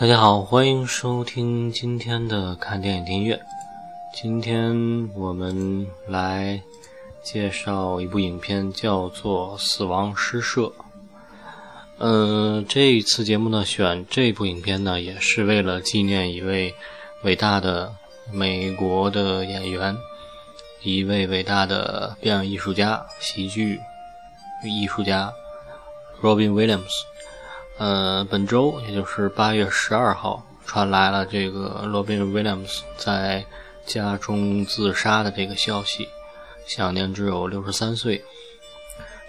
大家好，欢迎收听今天的看电影听音乐。今天我们来介绍一部影片，叫做《死亡诗社》。嗯，这一次节目呢，选这部影片呢，也是为了纪念一位伟大的美国的演员，一位伟大的表演艺术家、喜剧艺术家 Robin Williams。呃，本周也就是八月十二号，传来了这个罗宾·威廉姆斯在家中自杀的这个消息，享年只有六十三岁。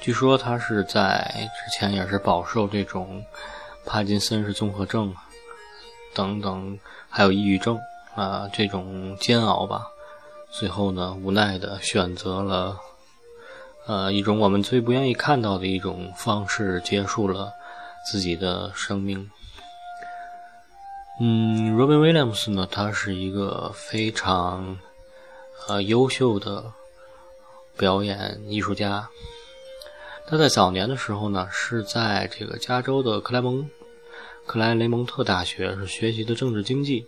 据说他是在之前也是饱受这种帕金森氏综合症等等，还有抑郁症啊这种煎熬吧。最后呢，无奈的选择了呃一种我们最不愿意看到的一种方式，结束了。自己的生命。嗯，Robin Williams 呢，他是一个非常呃优秀的表演艺术家。他在早年的时候呢，是在这个加州的克莱蒙克莱雷蒙特大学是学习的政治经济，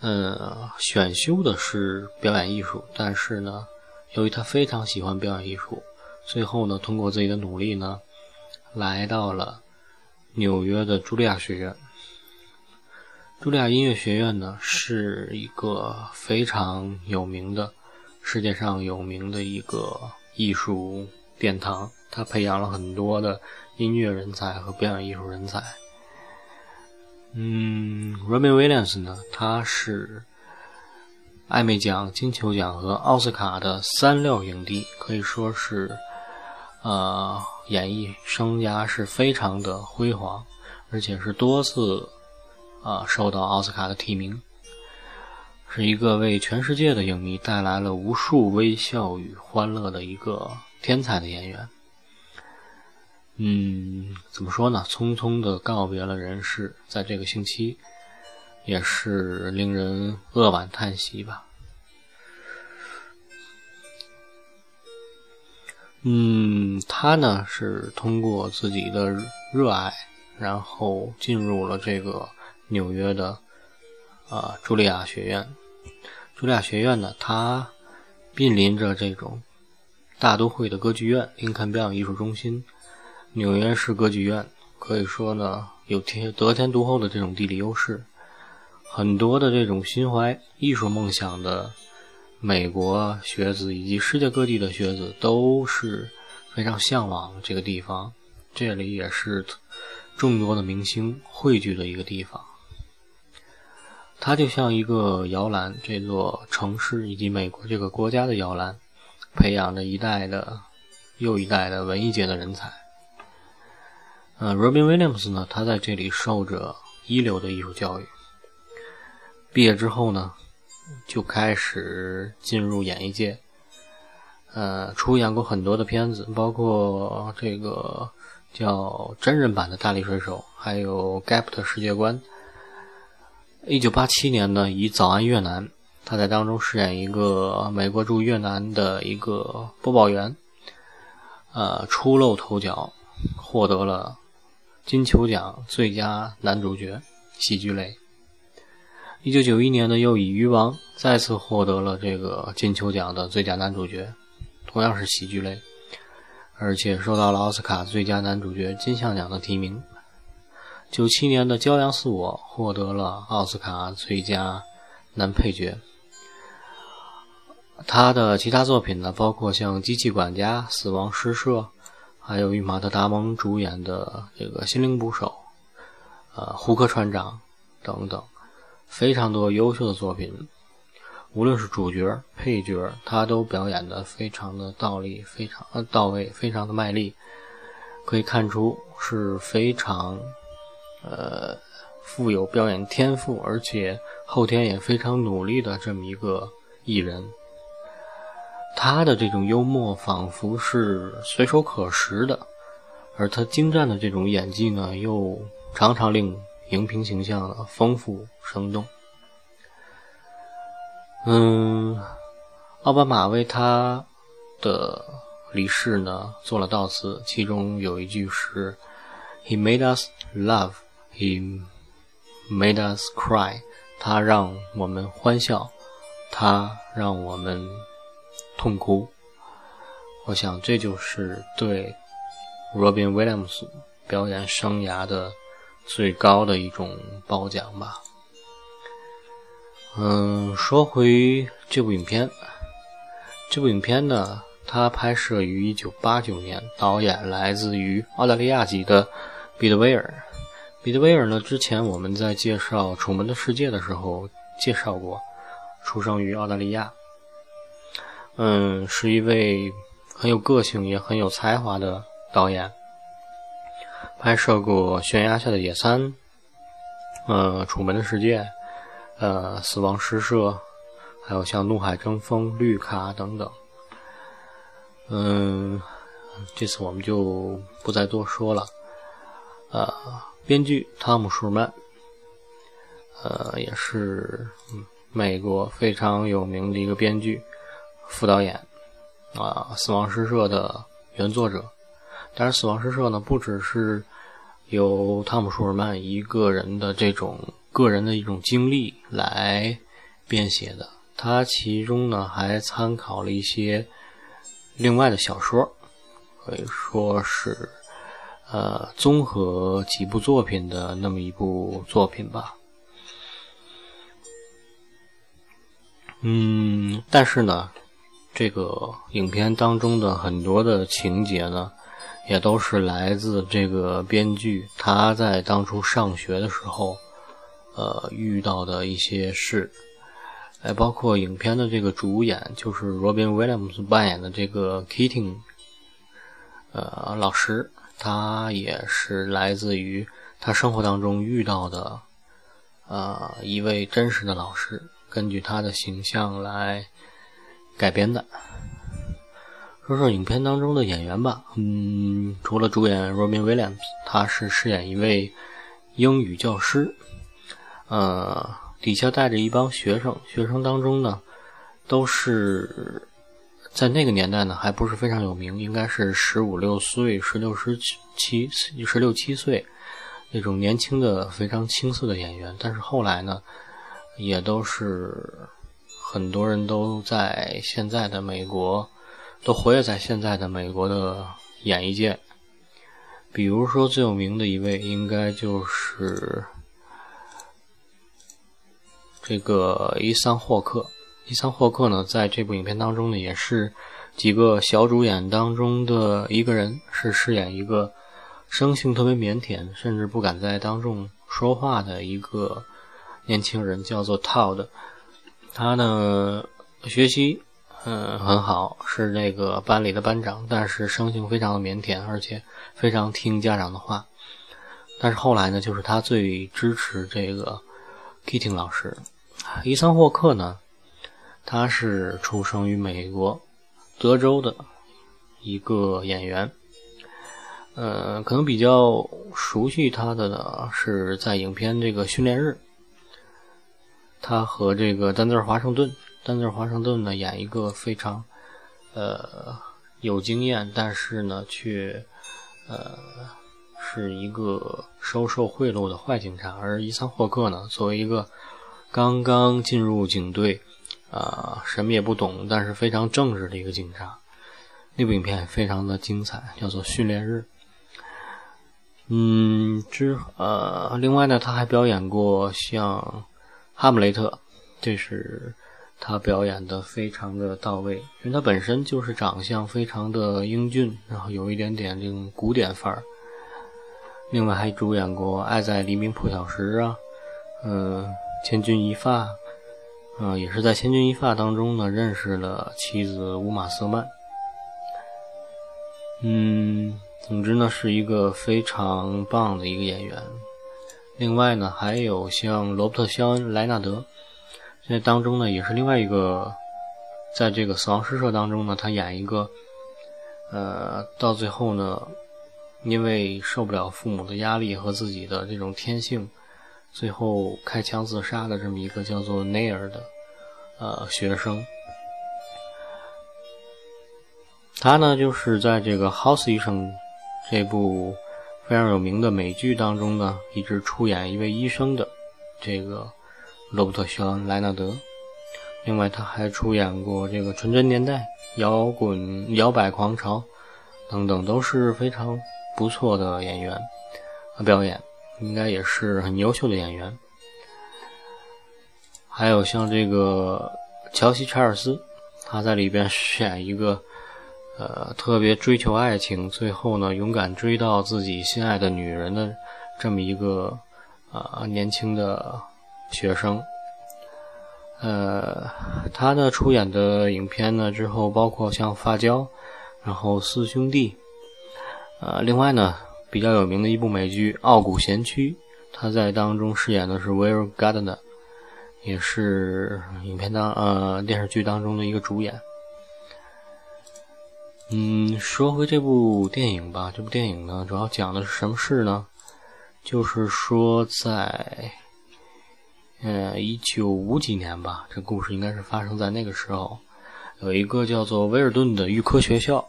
呃，选修的是表演艺术。但是呢，由于他非常喜欢表演艺术，最后呢，通过自己的努力呢，来到了。纽约的茱莉亚学院，茱莉亚音乐学院呢，是一个非常有名的、世界上有名的一个艺术殿堂。它培养了很多的音乐人才和表演艺术人才。嗯，Rami Williams 呢，他是艾美奖、金球奖和奥斯卡的三料影帝，可以说是。呃，演艺生涯是非常的辉煌，而且是多次啊受到奥斯卡的提名，是一个为全世界的影迷带来了无数微笑与欢乐的一个天才的演员。嗯，怎么说呢？匆匆的告别了人世，在这个星期，也是令人扼腕叹息吧。嗯，他呢是通过自己的热爱，然后进入了这个纽约的啊茱莉亚学院。茱莉亚学院呢，它濒临着这种大都会的歌剧院——林肯表演艺术中心、纽约市歌剧院，可以说呢有天得天独厚的这种地理优势。很多的这种心怀艺术梦想的。美国学子以及世界各地的学子都是非常向往这个地方，这里也是众多的明星汇聚的一个地方。它就像一个摇篮，这座城市以及美国这个国家的摇篮，培养着一代的又一代的文艺界的人才。嗯，Robin Williams 呢，他在这里受着一流的艺术教育，毕业之后呢。就开始进入演艺界，呃，出演过很多的片子，包括这个叫真人版的《大力水手》，还有《Gap》的世界观。一九八七年呢，以《早安越南》，他在当中饰演一个美国驻越南的一个播报员，呃，初露头角，获得了金球奖最佳男主角喜剧类。一九九一年呢，又以《鱼王》再次获得了这个金球奖的最佳男主角，同样是喜剧类，而且受到了奥斯卡最佳男主角金像奖的提名。九七年的《骄阳似我》获得了奥斯卡最佳男配角。他的其他作品呢，包括像《机器管家》《死亡诗社》，还有与马特·达蒙主演的这个《心灵捕手》，呃，《胡克船长》等等。非常多优秀的作品，无论是主角、配角，他都表演的非常的到力，非常到位，非常的卖力，可以看出是非常呃富有表演天赋，而且后天也非常努力的这么一个艺人。他的这种幽默仿佛是随手可拾的，而他精湛的这种演技呢，又常常令。荧屏形象的丰富生动。嗯，奥巴马为他的离世呢做了悼词，其中有一句是 “He made us love he made us cry，他让我们欢笑，他让我们痛哭。我想这就是对 Robin Williams 表演生涯的最高的一种褒奖吧。嗯，说回这部影片，这部影片呢，它拍摄于1989年，导演来自于澳大利亚籍的彼得威尔。彼得威尔呢？之前我们在介绍《楚门的世界》的时候介绍过，出生于澳大利亚，嗯，是一位很有个性也很有才华的导演，拍摄过《悬崖下的野餐》、呃，《楚门的世界》、呃，《死亡诗社》，还有像《怒海争锋》、《绿卡》等等。嗯，这次我们就不再多说了，呃。编剧汤姆·舒尔曼，呃，也是美国非常有名的一个编剧、副导演啊，《死亡诗社》的原作者。但是，《死亡诗社》呢，不只是由汤姆·舒尔曼一个人的这种个人的一种经历来编写的，他其中呢还参考了一些另外的小说，可以说是。呃，综合几部作品的那么一部作品吧。嗯，但是呢，这个影片当中的很多的情节呢，也都是来自这个编剧他在当初上学的时候，呃，遇到的一些事。哎，包括影片的这个主演就是 Robin Williams 扮演的这个 Keating，呃，老师。他也是来自于他生活当中遇到的，呃，一位真实的老师，根据他的形象来改编的。说说影片当中的演员吧，嗯，除了主演 Robin Williams，他是饰演一位英语教师，呃，底下带着一帮学生，学生当中呢，都是。在那个年代呢，还不是非常有名，应该是十五六岁、十六十七、十六七岁那种年轻的、非常青涩的演员。但是后来呢，也都是很多人都在现在的美国，都活跃在现在的美国的演艺界。比如说最有名的一位，应该就是这个伊桑霍克。伊桑霍克呢，在这部影片当中呢，也是几个小主演当中的一个人，是饰演一个生性特别腼腆，甚至不敢在当众说话的一个年轻人，叫做 Todd。他呢，学习嗯很好，是那个班里的班长，但是生性非常的腼腆，而且非常听家长的话。但是后来呢，就是他最支持这个 Keating 老师。伊桑霍克呢？他是出生于美国德州的一个演员，呃，可能比较熟悉他的呢是在影片这个训练日，他和这个丹泽尔华盛顿，丹泽尔华盛顿呢演一个非常呃有经验，但是呢却呃是一个收受贿赂的坏警察，而伊桑霍克呢作为一个刚刚进入警队。啊，什么也不懂，但是非常正直的一个警察。那部影片非常的精彩，叫做《训练日》。嗯，之呃，另外呢，他还表演过像《哈姆雷特》，这是他表演的非常的到位，因为他本身就是长相非常的英俊，然后有一点点这种古典范儿。另外还主演过《爱在黎明破晓时》啊，嗯，《千钧一发》。嗯，也是在《千钧一发》当中呢，认识了妻子乌玛·瑟曼。嗯，总之呢，是一个非常棒的一个演员。另外呢，还有像罗伯特·肖恩·莱纳德，那当中呢，也是另外一个，在这个《死亡诗社》当中呢，他演一个，呃，到最后呢，因为受不了父母的压力和自己的这种天性。最后开枪自杀的这么一个叫做内尔的呃学生，他呢就是在这个《House 医生》这部非常有名的美剧当中呢，一直出演一位医生的这个罗伯特·肖恩·莱纳德。另外，他还出演过这个《纯真年代》《摇滚摇摆狂潮》等等，都是非常不错的演员表演，应该也是很优秀的演员。还有像这个乔西·查尔斯，他在里边饰演一个呃特别追求爱情，最后呢勇敢追到自己心爱的女人的这么一个啊年轻的学生。呃，他呢出演的影片呢之后包括像《发胶》，然后《四兄弟》，呃，另外呢比较有名的一部美剧《傲骨贤妻》，他在当中饰演的是 Will Gardner，也是影片当呃电视剧当中的一个主演。嗯，说回这部电影吧，这部电影呢主要讲的是什么事呢？就是说在。嗯，一九五几年吧，这故事应该是发生在那个时候。有一个叫做威尔顿的预科学校，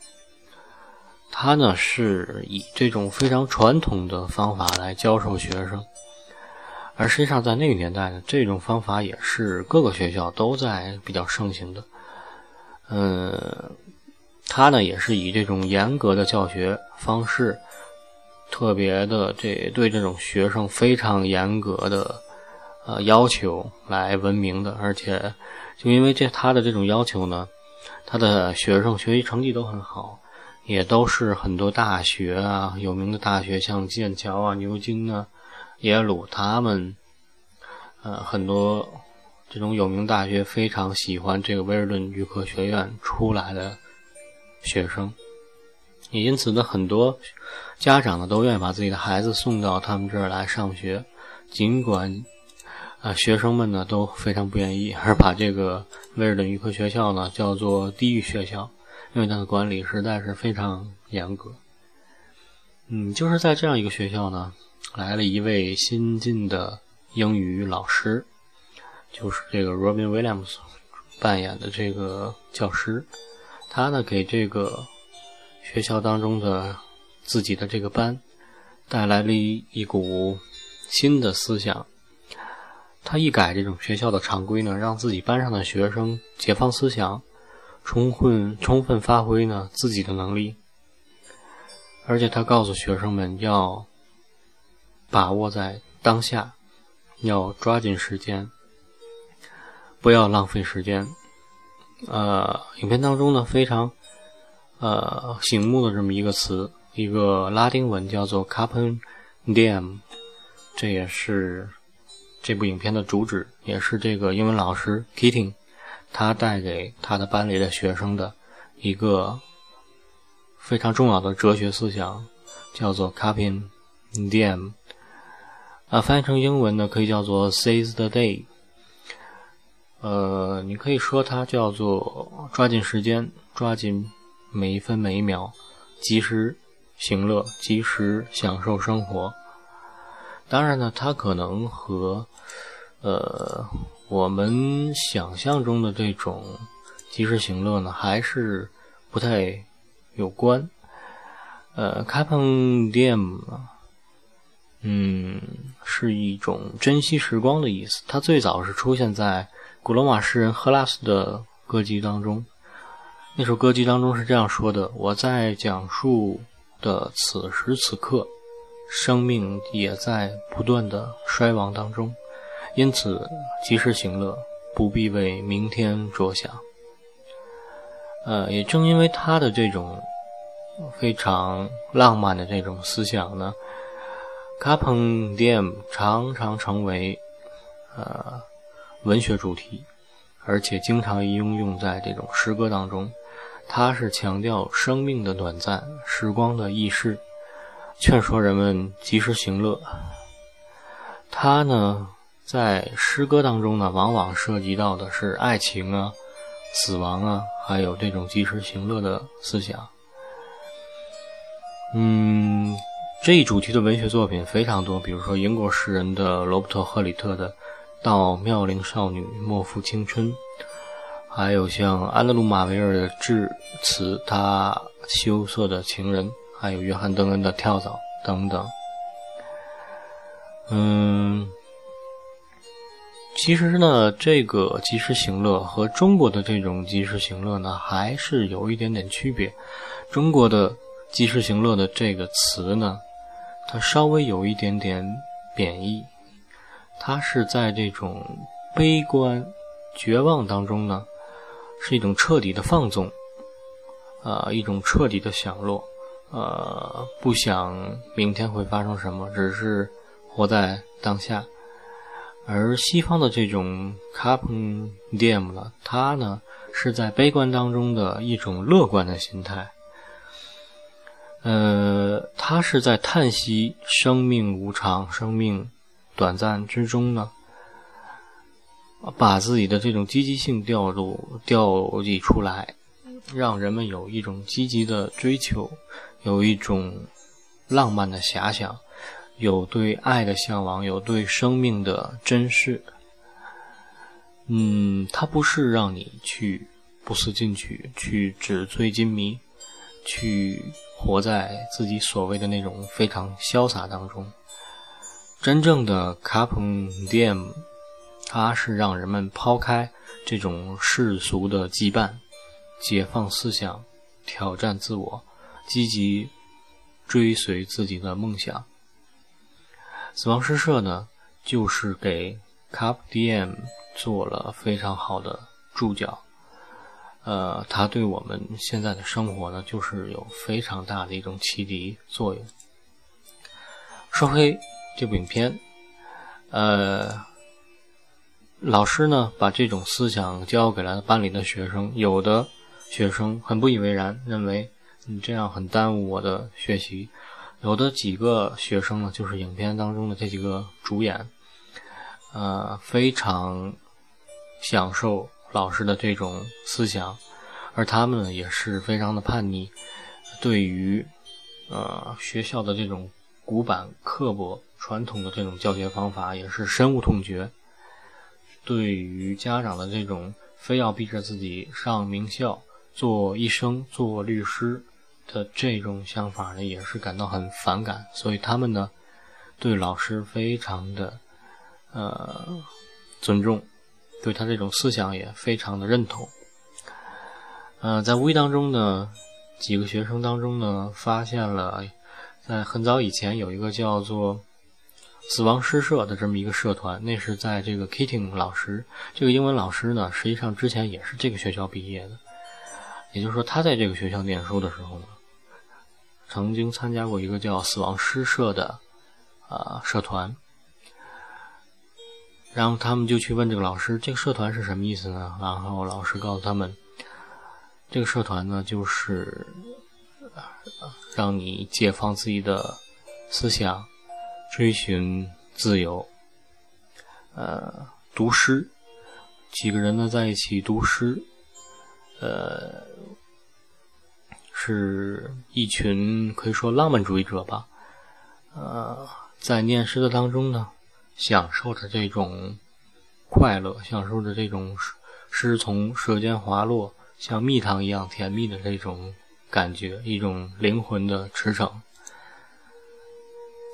他呢是以这种非常传统的方法来教授学生，而实际上在那个年代呢，这种方法也是各个学校都在比较盛行的。嗯，他呢也是以这种严格的教学方式，特别的这对这种学生非常严格的。呃，要求来闻名的，而且就因为这他的这种要求呢，他的学生学习成绩都很好，也都是很多大学啊，有名的大学，像剑桥啊、牛津啊、耶鲁，他们呃很多这种有名大学非常喜欢这个威尔顿预科学院出来的学生，也因此呢，很多家长呢都愿意把自己的孩子送到他们这儿来上学，尽管。啊，学生们呢都非常不愿意，而把这个威尔顿预科学校呢叫做地狱学校，因为它的管理实在是非常严格。嗯，就是在这样一个学校呢，来了一位新进的英语老师，就是这个 Robin Williams 扮演的这个教师，他呢给这个学校当中的自己的这个班带来了一股新的思想。他一改这种学校的常规呢，让自己班上的学生解放思想，充分充分发挥呢自己的能力。而且他告诉学生们要把握在当下，要抓紧时间，不要浪费时间。呃，影片当中呢非常呃醒目的这么一个词，一个拉丁文叫做 “carpe diem”，这也是。这部影片的主旨也是这个英文老师 Keating，他带给他的班里的学生的一个非常重要的哲学思想，叫做 “Carpe Diem”。啊，翻译成英文呢，可以叫做 “Seize the Day”。呃，你可以说它叫做抓紧时间，抓紧每一分每一秒，及时行乐，及时享受生活。当然呢，它可能和呃我们想象中的这种及时行乐呢，还是不太有关。呃 c a p e n diem，嗯，是一种珍惜时光的意思。它最早是出现在古罗马诗人赫拉斯的歌姬当中。那首歌姬当中是这样说的：“我在讲述的此时此刻。”生命也在不断的衰亡当中，因此及时行乐，不必为明天着想。呃，也正因为他的这种非常浪漫的这种思想呢，卡彭店常常成为呃文学主题，而且经常应用在这种诗歌当中。他是强调生命的短暂，时光的易逝。劝说人们及时行乐。他呢，在诗歌当中呢，往往涉及到的是爱情啊、死亡啊，还有这种及时行乐的思想。嗯，这一主题的文学作品非常多，比如说英国诗人的罗伯特·赫里特的《到妙龄少女莫负青春》，还有像安德鲁·马维尔的《致辞他羞涩的情人》。还有约翰·邓恩的跳蚤等等，嗯，其实呢，这个及时行乐和中国的这种及时行乐呢，还是有一点点区别。中国的及时行乐的这个词呢，它稍微有一点点贬义，它是在这种悲观、绝望当中呢，是一种彻底的放纵，啊，一种彻底的享乐，呃，不想明天会发生什么，只是活在当下。而西方的这种 carpe diem 呢，它呢是在悲观当中的一种乐观的心态。呃，他是在叹息生命无常、生命短暂之中呢，把自己的这种积极性调度、调集出来，让人们有一种积极的追求，有一种浪漫的遐想。有对爱的向往，有对生命的珍视。嗯，它不是让你去不思进取，去纸醉金迷，去活在自己所谓的那种非常潇洒当中。真正的 carpe diem，它是让人们抛开这种世俗的羁绊，解放思想，挑战自我，积极追随自己的梦想。死亡诗社呢，就是给 Cup DM 做了非常好的注脚。呃，它对我们现在的生活呢，就是有非常大的一种启迪作用。说回这部影片，呃，老师呢把这种思想教给了班里的学生，有的学生很不以为然，认为你这样很耽误我的学习。有的几个学生呢，就是影片当中的这几个主演，呃，非常享受老师的这种思想，而他们呢，也是非常的叛逆，对于呃学校的这种古板、刻薄、传统的这种教学方法也是深恶痛绝，对于家长的这种非要逼着自己上名校、做医生、做律师。的这种想法呢，也是感到很反感，所以他们呢，对老师非常的呃尊重，对他这种思想也非常的认同。呃，在无意当中呢，几个学生当中呢，发现了在很早以前有一个叫做“死亡诗社”的这么一个社团，那是在这个 Kitting 老师这个英文老师呢，实际上之前也是这个学校毕业的，也就是说他在这个学校念书的时候呢。曾经参加过一个叫“死亡诗社”的啊社团，然后他们就去问这个老师：“这个社团是什么意思呢？”然后老师告诉他们：“这个社团呢，就是让你解放自己的思想，追寻自由。呃，读诗，几个人呢在一起读诗，呃。”是一群可以说浪漫主义者吧，呃，在念诗的当中呢，享受着这种快乐，享受着这种诗从舌尖滑落，像蜜糖一样甜蜜的这种感觉，一种灵魂的驰骋。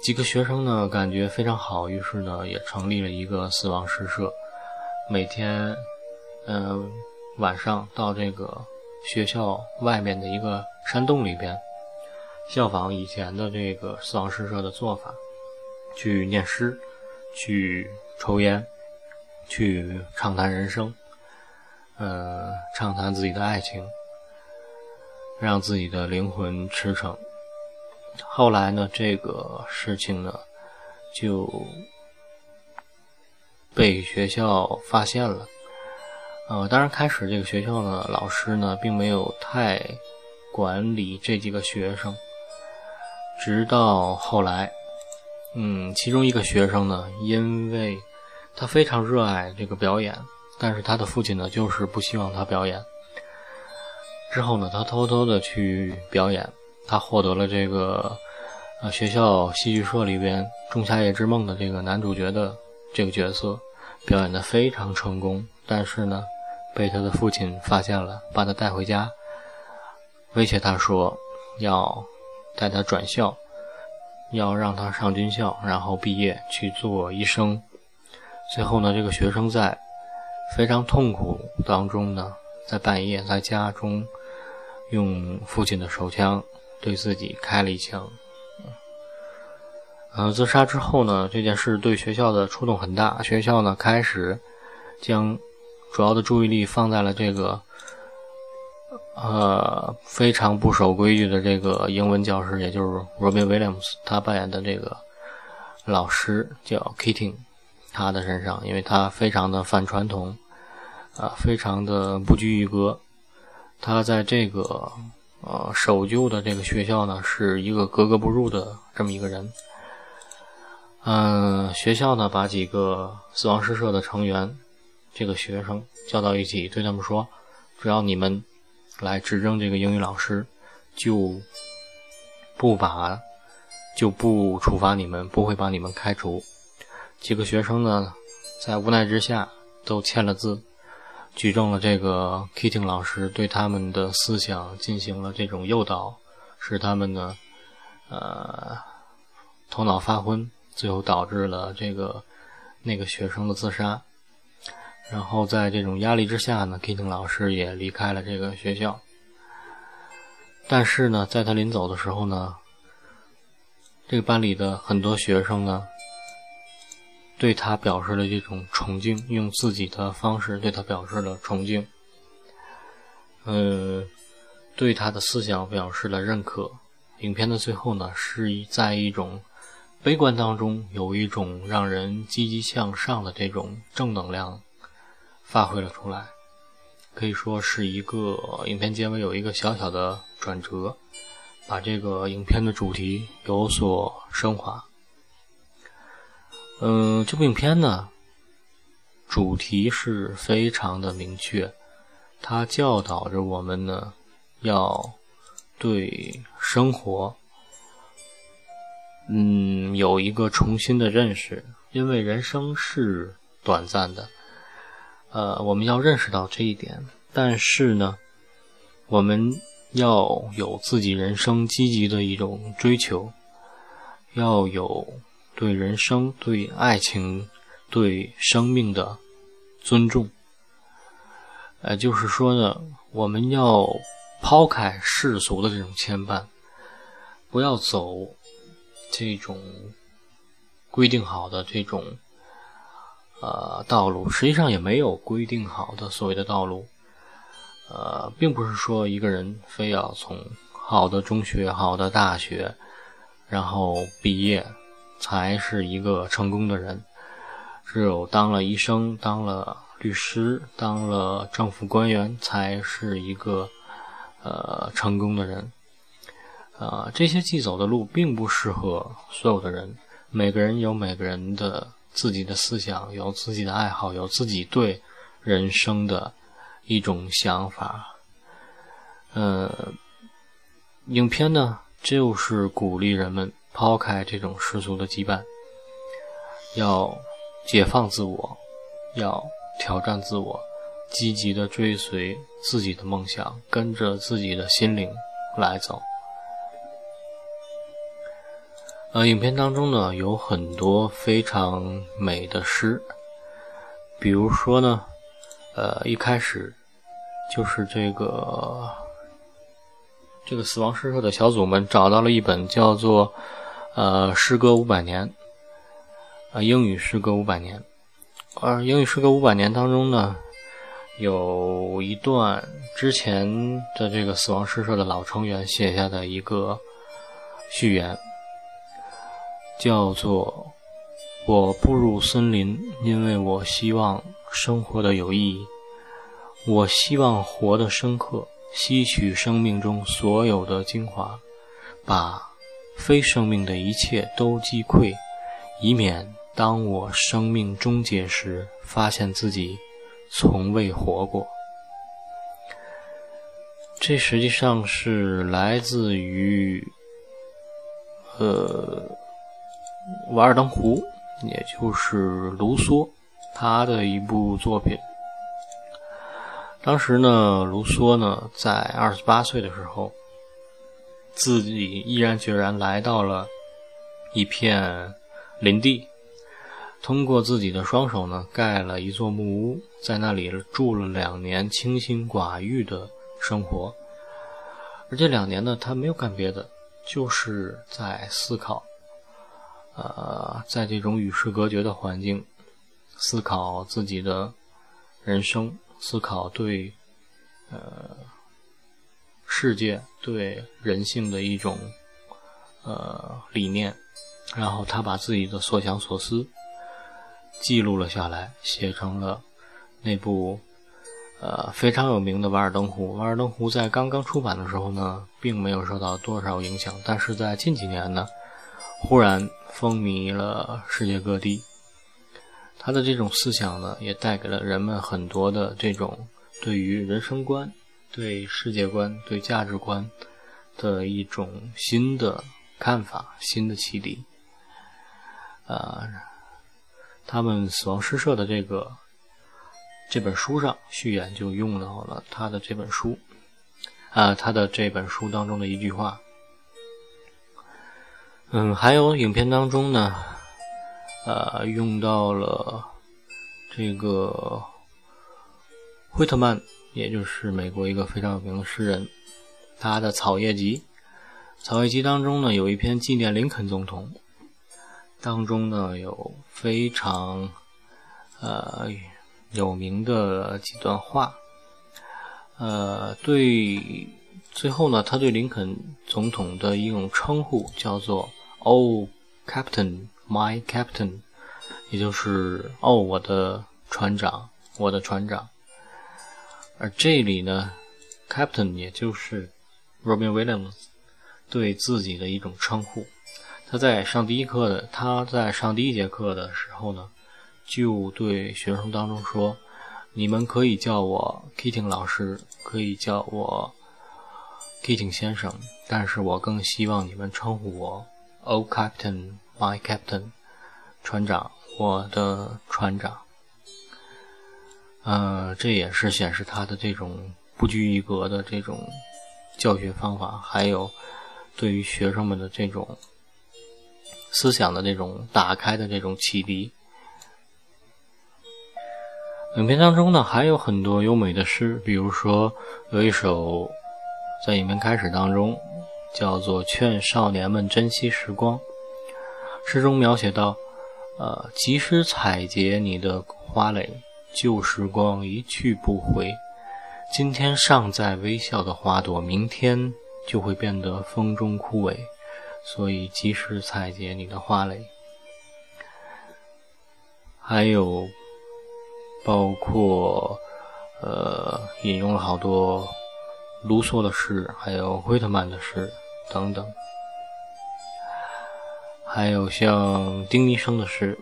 几个学生呢，感觉非常好，于是呢，也成立了一个死亡诗社，每天，嗯，晚上到这个。学校外面的一个山洞里边，效仿以前的这个死亡诗社的做法，去念诗，去抽烟，去畅谈人生，呃，畅谈自己的爱情，让自己的灵魂驰骋。后来呢，这个事情呢，就被学校发现了。呃，当然，开始这个学校呢，老师呢，并没有太管理这几个学生。直到后来，嗯，其中一个学生呢，因为他非常热爱这个表演，但是他的父亲呢，就是不希望他表演。之后呢，他偷偷的去表演，他获得了这个呃学校戏剧社里边《仲夏夜之梦》的这个男主角的这个角色，表演的非常成功。但是呢。被他的父亲发现了，把他带回家，威胁他说要带他转校，要让他上军校，然后毕业去做医生。最后呢，这个学生在非常痛苦当中呢，在半夜在家中用父亲的手枪对自己开了一枪。嗯，自杀之后呢，这件事对学校的触动很大，学校呢开始将主要的注意力放在了这个呃非常不守规矩的这个英文教师，也就是 Robin Williams 他扮演的这个老师叫 Keating。他的身上，因为他非常的反传统，啊，非常的不拘一格。他在这个呃守旧的这个学校呢，是一个格格不入的这么一个人。嗯，学校呢把几个死亡诗社的成员，这个学生叫到一起，对他们说：只要你们来指证这个英语老师，就不把就不处罚你们，不会把你们开除。几个学生呢，在无奈之下都签了字，举证了这个 Keating 老师对他们的思想进行了这种诱导，使他们呢，呃，头脑发昏，最后导致了这个那个学生的自杀。然后在这种压力之下呢，Keating 老师也离开了这个学校。但是呢，在他临走的时候呢，这个班里的很多学生呢。对他表示了这种崇敬，用自己的方式对他表示了崇敬，呃，对他的思想表示了认可。影片的最后呢，是在一种悲观当中，有一种让人积极向上的这种正能量发挥了出来，可以说是一个影片结尾有一个小小的转折，把这个影片的主题有所升华。嗯，这部影片呢，主题是非常的明确，它教导着我们呢，要对生活，嗯，有一个重新的认识，因为人生是短暂的，呃，我们要认识到这一点。但是呢，我们要有自己人生积极的一种追求，要有。对人生、对爱情、对生命的尊重，呃，就是说呢，我们要抛开世俗的这种牵绊，不要走这种规定好的这种呃道路。实际上也没有规定好的所谓的道路，呃，并不是说一个人非要从好的中学、好的大学，然后毕业。才是一个成功的人。只有当了医生、当了律师、当了政府官员，才是一个呃成功的人。啊，这些既走的路并不适合所有的人。每个人有每个人的自己的思想，有自己的爱好，有自己对人生的一种想法。呃，影片呢，就是鼓励人们。抛开这种世俗的羁绊，要解放自我，要挑战自我，积极的追随自己的梦想，跟着自己的心灵来走。呃，影片当中呢有很多非常美的诗，比如说呢，呃，一开始就是这个这个死亡诗社的小组们找到了一本叫做。呃，诗歌五百年，呃，英语诗歌五百年，而英语诗歌五百年当中呢，有一段之前的这个死亡诗社的老成员写下的一个序言，叫做“我步入森林，因为我希望生活的有意义，我希望活得深刻，吸取生命中所有的精华，把。”非生命的一切都击溃，以免当我生命终结时，发现自己从未活过。这实际上是来自于，呃，《瓦尔登湖》，也就是卢梭他的一部作品。当时呢，卢梭呢在二十八岁的时候。自己毅然决然来到了一片林地，通过自己的双手呢，盖了一座木屋，在那里住了两年，清心寡欲的生活。而这两年呢，他没有干别的，就是在思考。呃，在这种与世隔绝的环境，思考自己的人生，思考对呃世界、对人性的一种呃理念，然后他把自己的所想所思记录了下来，写成了那部呃非常有名的《瓦尔登湖》。《瓦尔登湖》在刚刚出版的时候呢，并没有受到多少影响，但是在近几年呢。忽然风靡了世界各地，他的这种思想呢，也带给了人们很多的这种对于人生观、对世界观、对价值观的一种新的看法、新的启迪。啊，他们死亡诗社的这个这本书上序言就用到了他的这本书，啊，他的这本书当中的一句话。嗯，还有影片当中呢，呃，用到了这个惠特曼，也就是美国一个非常有名的诗人，他的《草叶集》。《草叶集》当中呢，有一篇纪念林肯总统，当中呢有非常呃有名的几段话，呃，对，最后呢，他对林肯总统的一种称呼叫做。Oh, Captain, my Captain，也就是哦，我的船长，我的船长。而这里呢，Captain 也就是 Robin Williams 对自己的一种称呼。他在上第一课的，他在上第一节课的时候呢，就对学生当中说：“你们可以叫我 Keating 老师，可以叫我 Keating 先生，但是我更希望你们称呼我。” Oh, Captain, my Captain，船长，我的船长。呃，这也是显示他的这种不拘一格的这种教学方法，还有对于学生们的这种思想的这种打开的这种启迪。影片当中呢，还有很多优美的诗，比如说有一首在影片开始当中。叫做《劝少年们珍惜时光》。诗中描写到：“呃，及时采撷你的花蕾，旧时光一去不回。今天尚在微笑的花朵，明天就会变得风中枯萎。所以，及时采撷你的花蕾。”还有，包括呃，引用了好多。卢梭的诗，还有惠特曼的诗等等，还有像丁尼生的诗：“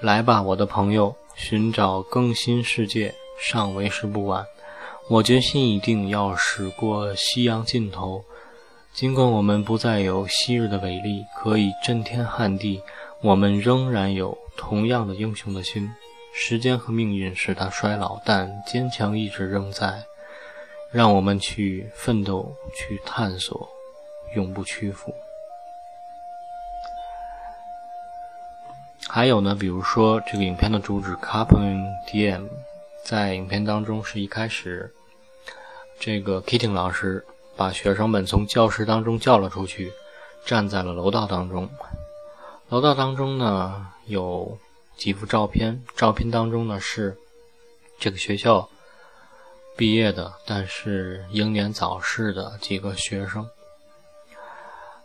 来吧，我的朋友，寻找更新世界，尚为时不晚。我决心一定要驶过夕阳尽头。尽管我们不再有昔日的伟力，可以震天撼地，我们仍然有同样的英雄的心。时间和命运使他衰老，但坚强意志仍在。”让我们去奋斗，去探索，永不屈服。还有呢，比如说这个影片的主旨 “Carpe Diem”，在影片当中是一开始，这个 Kitting 老师把学生们从教室当中叫了出去，站在了楼道当中。楼道当中呢有几幅照片，照片当中呢是这个学校。毕业的，但是英年早逝的几个学生。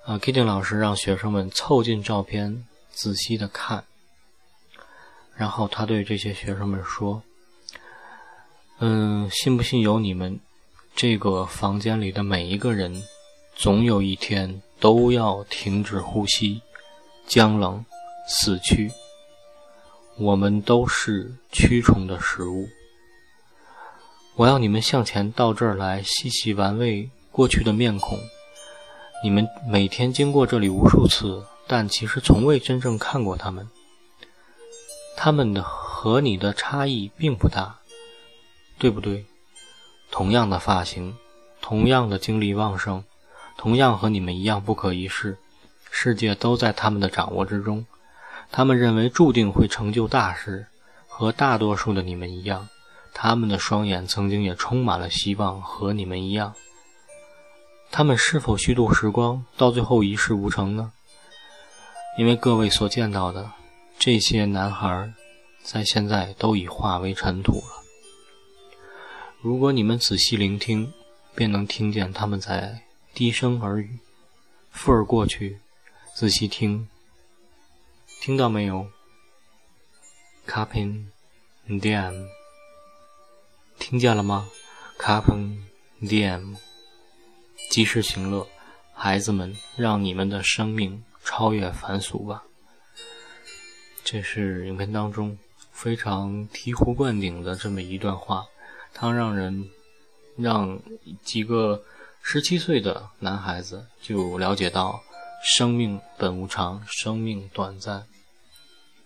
啊，Kitty 老师让学生们凑近照片，仔细的看。然后他对这些学生们说：“嗯，信不信由你们，这个房间里的每一个人，总有一天都要停止呼吸，僵冷，死去。我们都是蛆虫的食物。”我要你们向前到这儿来，细细玩味过去的面孔。你们每天经过这里无数次，但其实从未真正看过他们。他们的和你的差异并不大，对不对？同样的发型，同样的精力旺盛，同样和你们一样不可一世。世界都在他们的掌握之中。他们认为注定会成就大事，和大多数的你们一样。他们的双眼曾经也充满了希望，和你们一样。他们是否虚度时光，到最后一事无成呢？因为各位所见到的这些男孩，在现在都已化为尘土了。如果你们仔细聆听，便能听见他们在低声耳语。附耳过去，仔细听，听到没有？Carpen diem，听见了吗？Carpen diem，及时行乐，孩子们，让你们的生命超越凡俗吧。这是影片当中非常醍醐灌顶的这么一段话，它让人让几个。十七岁的男孩子就了解到，生命本无常，生命短暂，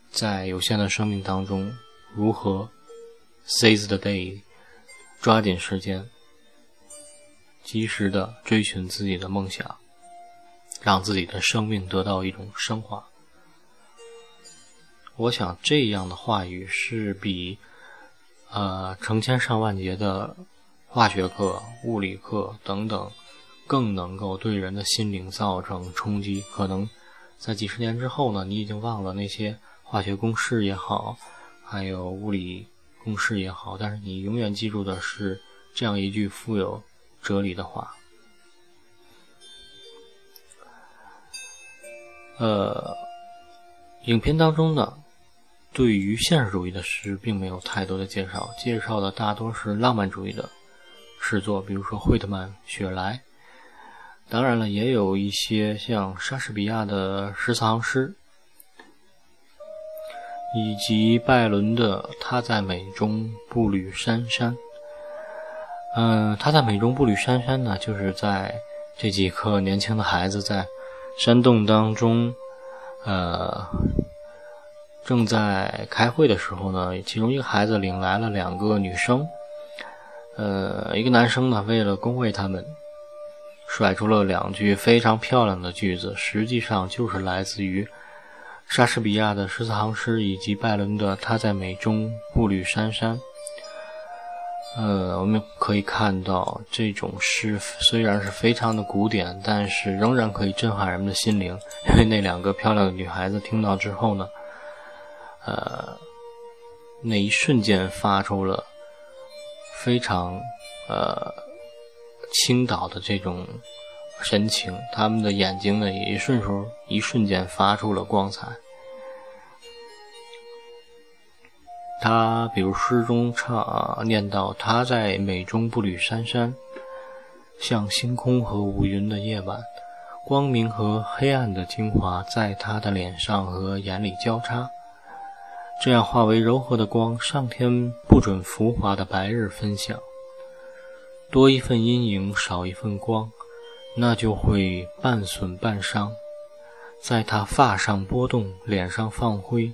在有限的生命当中，如何 seize the day，抓紧时间，及时的追寻自己的梦想，让自己的生命得到一种升华。我想这样的话语是比，呃，成千上万节的。化学课、物理课等等，更能够对人的心灵造成冲击。可能在几十年之后呢，你已经忘了那些化学公式也好，还有物理公式也好，但是你永远记住的是这样一句富有哲理的话。呃，影片当中呢，对于现实主义的诗并没有太多的介绍，介绍的大多是浪漫主义的。诗作，比如说惠特曼、雪莱，当然了，也有一些像莎士比亚的十四行诗，以及拜伦的《他在美中步履姗姗》。嗯，他在美中步履姗姗呢，就是在这几个年轻的孩子在山洞当中，呃，正在开会的时候呢，其中一个孩子领来了两个女生。呃，一个男生呢，为了恭维他们，甩出了两句非常漂亮的句子，实际上就是来自于莎士比亚的十四行诗以及拜伦的《他在美中步履姗姗》。呃，我们可以看到，这种诗虽然是非常的古典，但是仍然可以震撼人们的心灵。因为那两个漂亮的女孩子听到之后呢，呃，那一瞬间发出了。非常，呃，倾倒的这种神情，他们的眼睛呢，也一瞬时候一瞬间发出了光彩。他比如诗中唱念到：“他在美中步履姗姗，像星空和无云的夜晚，光明和黑暗的精华在他的脸上和眼里交叉。”这样化为柔和的光，上天不准浮华的白日分享。多一份阴影，少一份光，那就会半损半伤。在他发上波动，脸上放灰，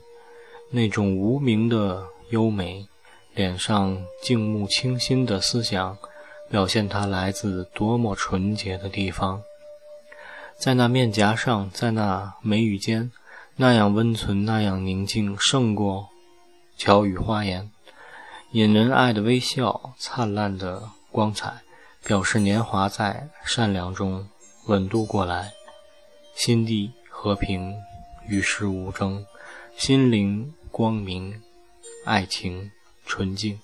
那种无名的优美，脸上静穆清新的思想，表现他来自多么纯洁的地方。在那面颊上，在那眉宇间。那样温存，那样宁静，胜过巧语花言。引人爱的微笑，灿烂的光彩，表示年华在善良中稳度过来，心地和平，与世无争，心灵光明，爱情纯净，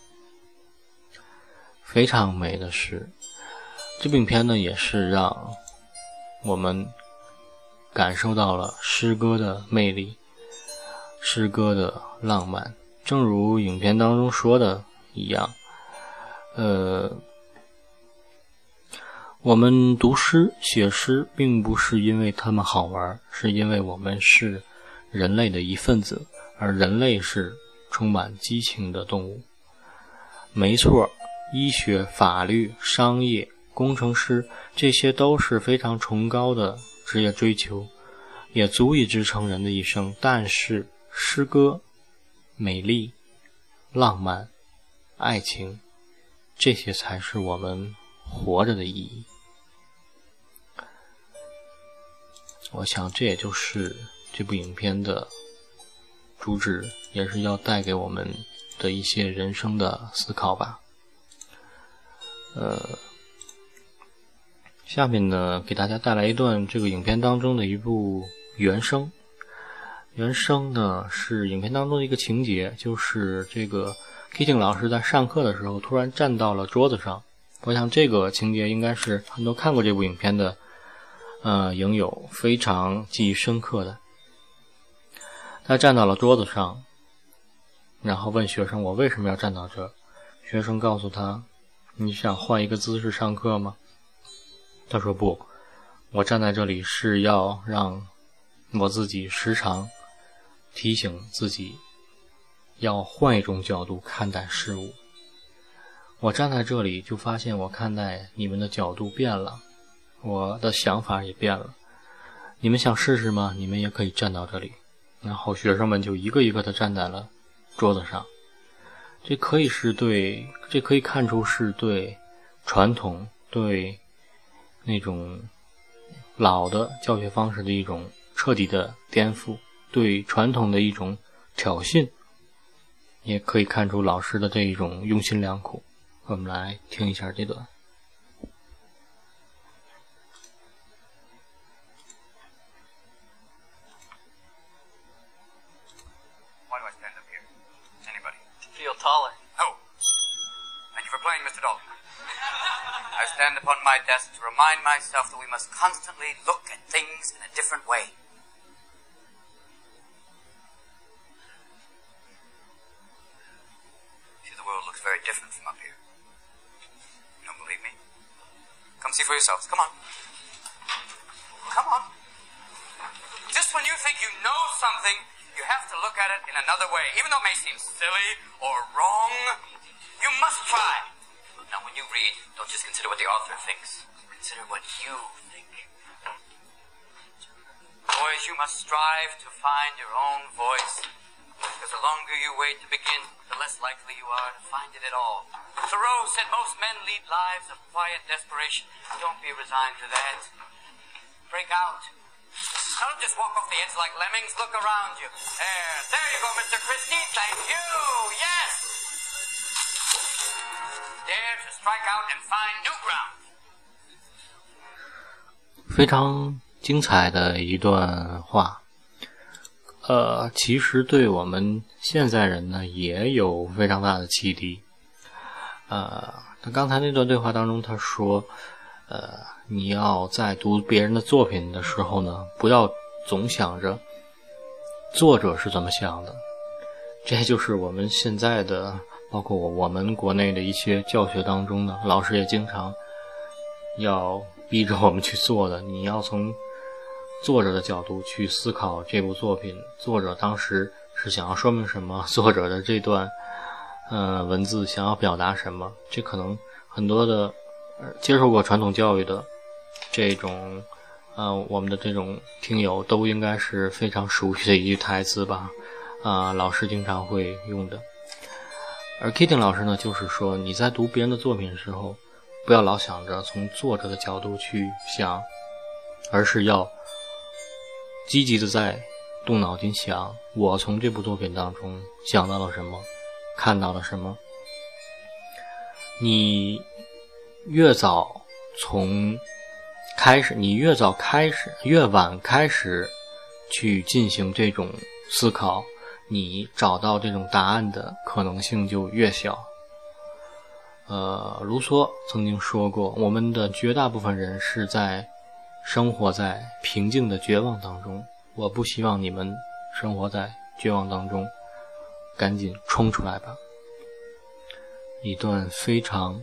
非常美的诗。这部影片呢，也是让我们。感受到了诗歌的魅力，诗歌的浪漫。正如影片当中说的一样，呃，我们读诗、写诗，并不是因为他们好玩，是因为我们是人类的一份子，而人类是充满激情的动物。没错，医学、法律、商业、工程师，这些都是非常崇高的。职业追求也足以支撑人的一生，但是诗歌、美丽、浪漫、爱情，这些才是我们活着的意义。我想，这也就是这部影片的主旨，也是要带给我们的一些人生的思考吧。呃，下面呢，给大家带来一段这个影片当中的一部原声。原声呢是影片当中的一个情节，就是这个 Kitty 老师在上课的时候突然站到了桌子上。我想这个情节应该是很多看过这部影片的呃影友非常记忆深刻的。他站到了桌子上，然后问学生：“我为什么要站到这？”学生告诉他：“你想换一个姿势上课吗？”他说：“不，我站在这里是要让我自己时常。”提醒自己要换一种角度看待事物。我站在这里，就发现我看待你们的角度变了，我的想法也变了。你们想试试吗？你们也可以站到这里。然后学生们就一个一个的站在了桌子上。这可以是对，这可以看出是对传统、对那种老的教学方式的一种彻底的颠覆。对传统的一种挑衅，也可以看出老师的这一种用心良苦。我们来听一下这段。Mr. Dalton. I stand upon my desk to remind myself that we must constantly look at things in a different way. See, the world looks very different from up here. You don't believe me? Come see for yourselves. Come on. Come on. Just when you think you know something, you have to look at it in another way. Even though it may seem silly or wrong, just consider what the author thinks. Consider what you think. Boys, you must strive to find your own voice. Because the longer you wait to begin, the less likely you are to find it at all. Thoreau said most men lead lives of quiet desperation. Don't be resigned to that. Break out. Don't just walk off the edge like lemmings. Look around you. There. There you go, Mr. Christie. Thank you. Yes. Dare to strike out and find new ground. 非常精彩的一段话。呃，其实对我们现在人呢，也有非常大的启迪。呃，他刚才那段对话当中，他说，呃，你要在读别人的作品的时候呢，不要总想着作者是怎么想的。这就是我们现在的，包括我我们国内的一些教学当中呢，老师也经常要逼着我们去做的。你要从。作者的角度去思考这部作品，作者当时是想要说明什么？作者的这段，呃，文字想要表达什么？这可能很多的接受过传统教育的这种，呃，我们的这种听友都应该是非常熟悉的一句台词吧？啊，老师经常会用的。而 Kitty 老师呢，就是说你在读别人的作品的时候，不要老想着从作者的角度去想，而是要。积极的在动脑筋想，我从这部作品当中想到了什么，看到了什么。你越早从开始，你越早开始，越晚开始去进行这种思考，你找到这种答案的可能性就越小。呃，卢梭曾经说过，我们的绝大部分人是在。生活在平静的绝望当中，我不希望你们生活在绝望当中，赶紧冲出来吧！一段非常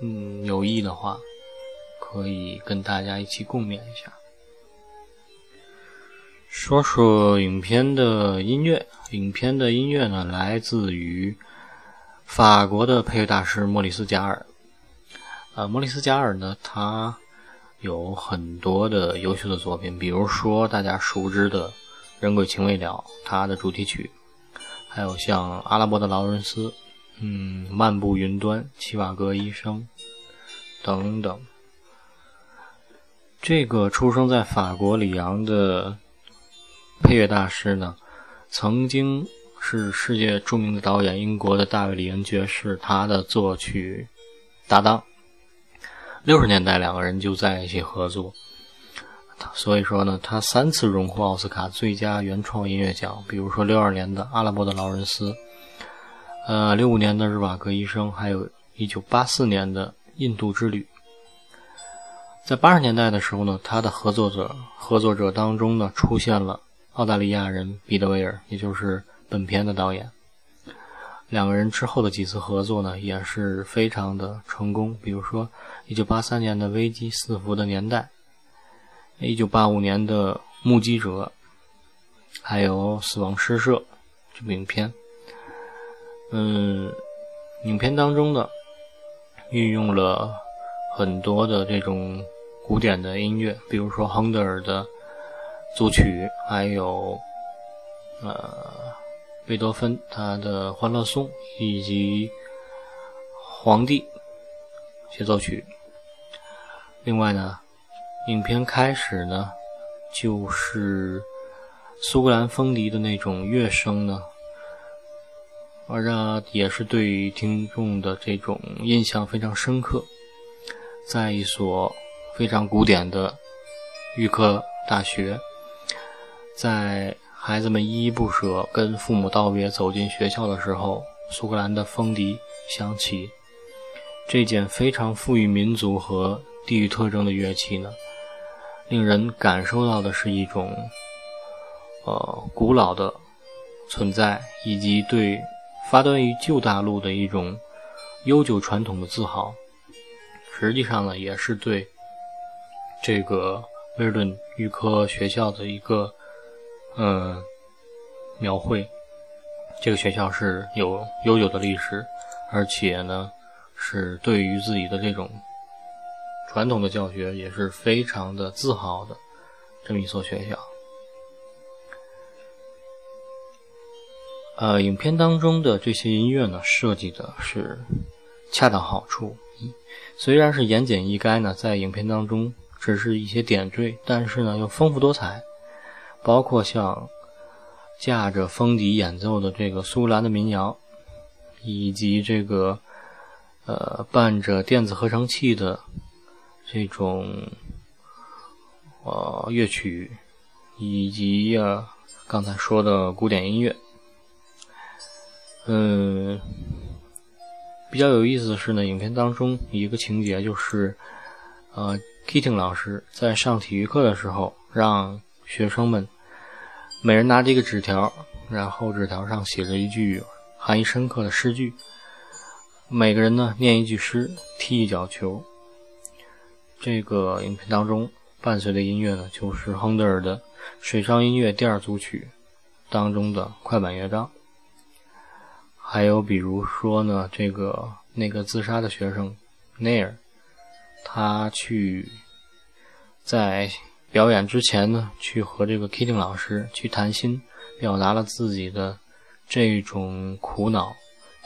嗯有意义的话，可以跟大家一起共勉一下。说说影片的音乐，影片的音乐呢，来自于法国的配乐大师莫里斯·贾尔。呃，莫里斯·贾尔呢，他。有很多的优秀的作品，比如说大家熟知的《人鬼情未了》，它的主题曲，还有像阿拉伯的劳伦斯，嗯，《漫步云端》，齐瓦格医生等等。这个出生在法国里昂的配乐大师呢，曾经是世界著名的导演英国的大卫·李恩爵士他的作曲搭档。六十年代两个人就在一起合作，所以说呢，他三次荣获奥斯卡最佳原创音乐奖，比如说六二年的《阿拉伯的劳伦斯》，呃，六五年的《日瓦戈医生》，还有一九八四年的《印度之旅》。在八十年代的时候呢，他的合作者合作者当中呢，出现了澳大利亚人彼得威尔，也就是本片的导演。两个人之后的几次合作呢，也是非常的成功。比如说，一九八三年的《危机四伏的年代》，一九八五年的《目击者》，还有《死亡诗社》这部影片。嗯，影片当中呢，运用了很多的这种古典的音乐，比如说亨德尔的组曲，还有呃。贝多芬他的《欢乐颂》以及《皇帝协奏曲》。另外呢，影片开始呢，就是苏格兰风笛的那种乐声呢，而这也是对听众的这种印象非常深刻。在一所非常古典的预科大学，在。孩子们依依不舍跟父母道别，走进学校的时候，苏格兰的风笛响起。这件非常富于民族和地域特征的乐器呢，令人感受到的是一种，呃，古老的存在，以及对发端于旧大陆的一种悠久传统的自豪。实际上呢，也是对这个威尔顿预科学校的一个。嗯，描绘这个学校是有悠久的历史，而且呢，是对于自己的这种传统的教学也是非常的自豪的这么一所学校。呃，影片当中的这些音乐呢，设计的是恰到好处，虽然是言简意赅呢，在影片当中只是一些点缀，但是呢又丰富多彩。包括像架着风笛演奏的这个苏格兰的民谣，以及这个呃伴着电子合成器的这种呃乐曲，以及啊刚才说的古典音乐，嗯，比较有意思的是呢，影片当中一个情节就是呃 Kitting 老师在上体育课的时候让。学生们每人拿着一个纸条，然后纸条上写着一句含义深刻的诗句。每个人呢念一句诗，踢一脚球。这个影片当中伴随的音乐呢，就是亨德尔的《水上音乐第二组曲》当中的快板乐章。还有比如说呢，这个那个自杀的学生内尔，他去在。表演之前呢，去和这个 Kitting 老师去谈心，表达了自己的这种苦恼，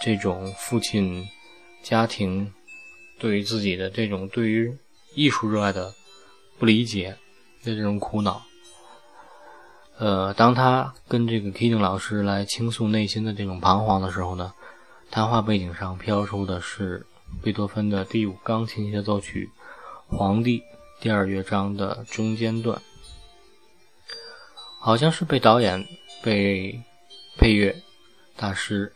这种父亲家庭对于自己的这种对于艺术热爱的不理解的这种苦恼。呃，当他跟这个 Kitting 老师来倾诉内心的这种彷徨的时候呢，谈话背景上飘出的是贝多芬的第五钢琴协奏曲《皇帝》。第二乐章的中间段，好像是被导演、被配乐大师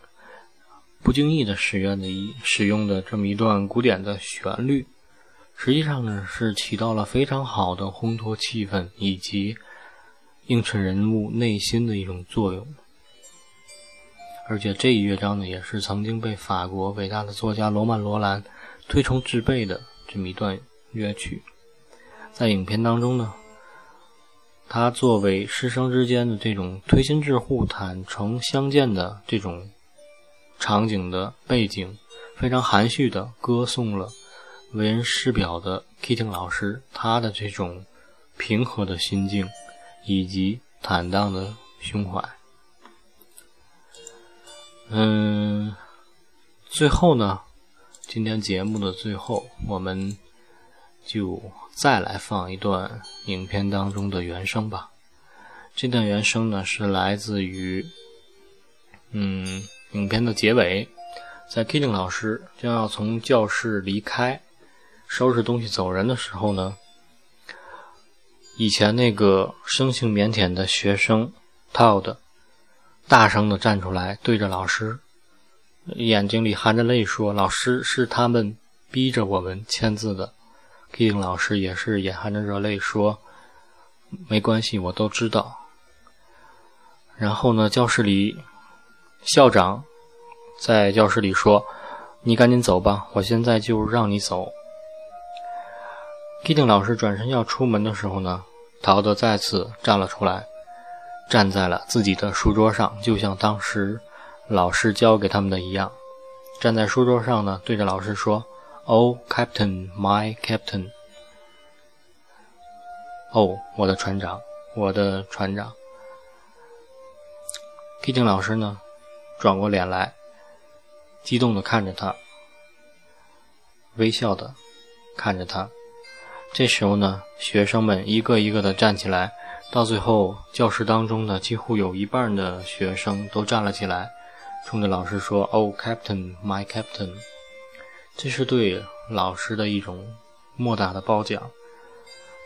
不经意的使用的一使用的这么一段古典的旋律，实际上呢是起到了非常好的烘托气氛以及映衬人物内心的一种作用。而且这一乐章呢，也是曾经被法国伟大的作家罗曼·罗兰推崇至备的这么一段乐曲。在影片当中呢，他作为师生之间的这种推心置腹、坦诚相见的这种场景的背景，非常含蓄的歌颂了为人师表的 Kitting 老师他的这种平和的心境以及坦荡的胸怀。嗯，最后呢，今天节目的最后，我们就。再来放一段影片当中的原声吧。这段原声呢是来自于，嗯，影片的结尾，在 Keating 老师将要从教室离开，收拾东西走人的时候呢，以前那个生性腼腆的学生 Todd 大声的站出来，对着老师，眼睛里含着泪说：“老师是他们逼着我们签字的。”Keating 老师也是眼含着热泪说：“没关系，我都知道。”然后呢？教室里，校长在教室里说：“你赶紧走吧，我现在就让你走。” Keating 老师转身要出门的时候呢，陶德再次站了出来，站在了自己的书桌上，就像当时老师教给他们的一样，站在书桌上呢，对着老师说：“Oh, Captain, my Captain！” 哦，我的船长，我的船长。k i t t 老师呢，转过脸来，激动的看着他，微笑的看着他。这时候呢，学生们一个一个的站起来，到最后，教室当中呢，几乎有一半的学生都站了起来，冲着老师说：“Oh, Captain, my Captain！” 这是对老师的一种莫大的褒奖。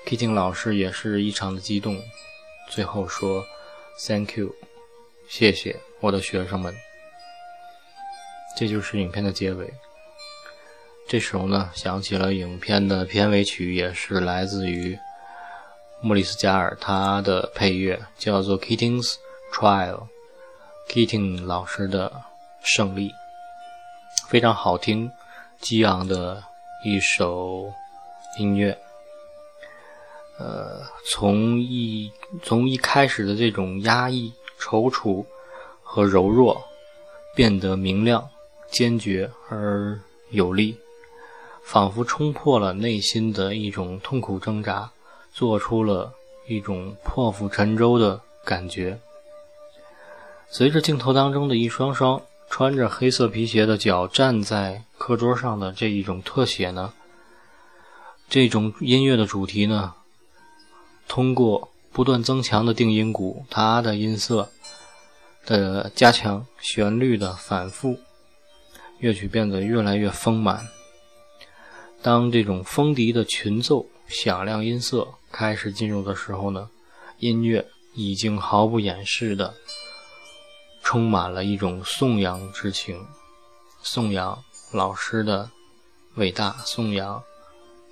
k i t t 老师也是异常的激动，最后说：“Thank you。”谢谢我的学生们，这就是影片的结尾。这时候呢，响起了影片的片尾曲，也是来自于莫里斯加尔，他的配乐叫做《Kitting's Trial》，Kitting 老师的胜利，非常好听、激昂的一首音乐。呃，从一从一开始的这种压抑。踌躇和柔弱变得明亮、坚决而有力，仿佛冲破了内心的一种痛苦挣扎，做出了一种破釜沉舟的感觉。随着镜头当中的一双双穿着黑色皮鞋的脚站在课桌上的这一种特写呢，这种音乐的主题呢，通过。不断增强的定音鼓，它的音色的加强，旋律的反复，乐曲变得越来越丰满。当这种风笛的群奏、响亮音色开始进入的时候呢，音乐已经毫不掩饰的充满了一种颂扬之情，颂扬老师的伟大，颂扬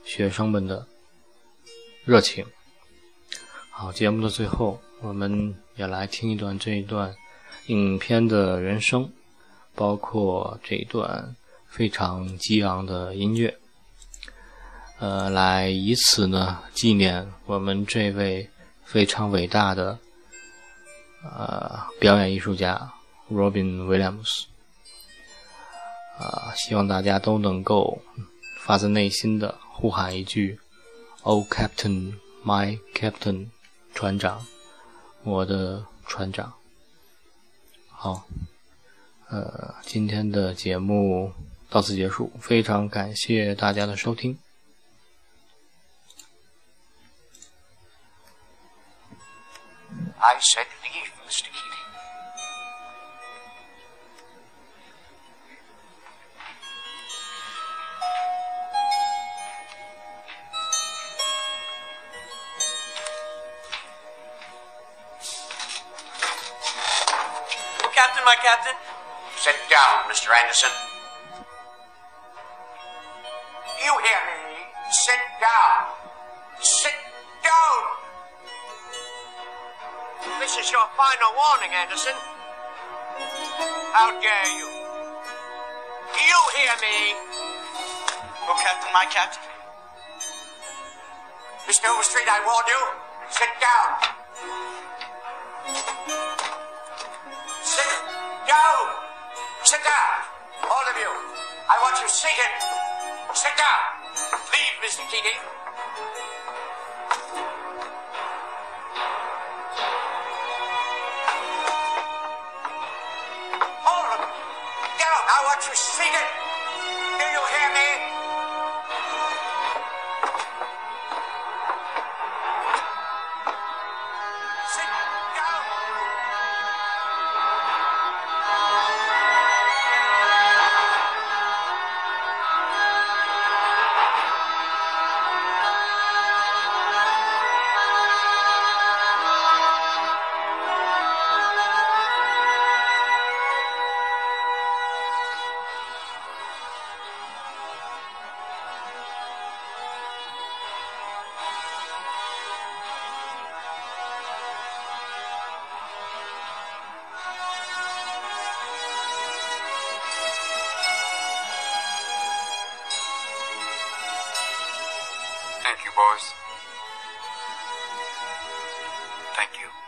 学生们的热情。好，节目的最后，我们也来听一段这一段影片的原声，包括这一段非常激昂的音乐，呃，来以此呢纪念我们这位非常伟大的呃表演艺术家 Robin Williams。啊，希望大家都能够发自内心的呼喊一句：“Oh Captain, my Captain！” 船长，我的船长。好，呃，今天的节目到此结束，非常感谢大家的收听。I said leave, Mr. Keating. Captain, my captain. Sit down, Mr. Anderson. You hear me? Sit down. This is your final warning, Anderson. How dare you? Do You hear me? Oh, Captain, my captain. Mr. Overstreet, I warn you. Sit down. Sit down. Sit down. All of you. I want you seated. Sit down. Leave, Mr. Keating. was forsaken. Thank you.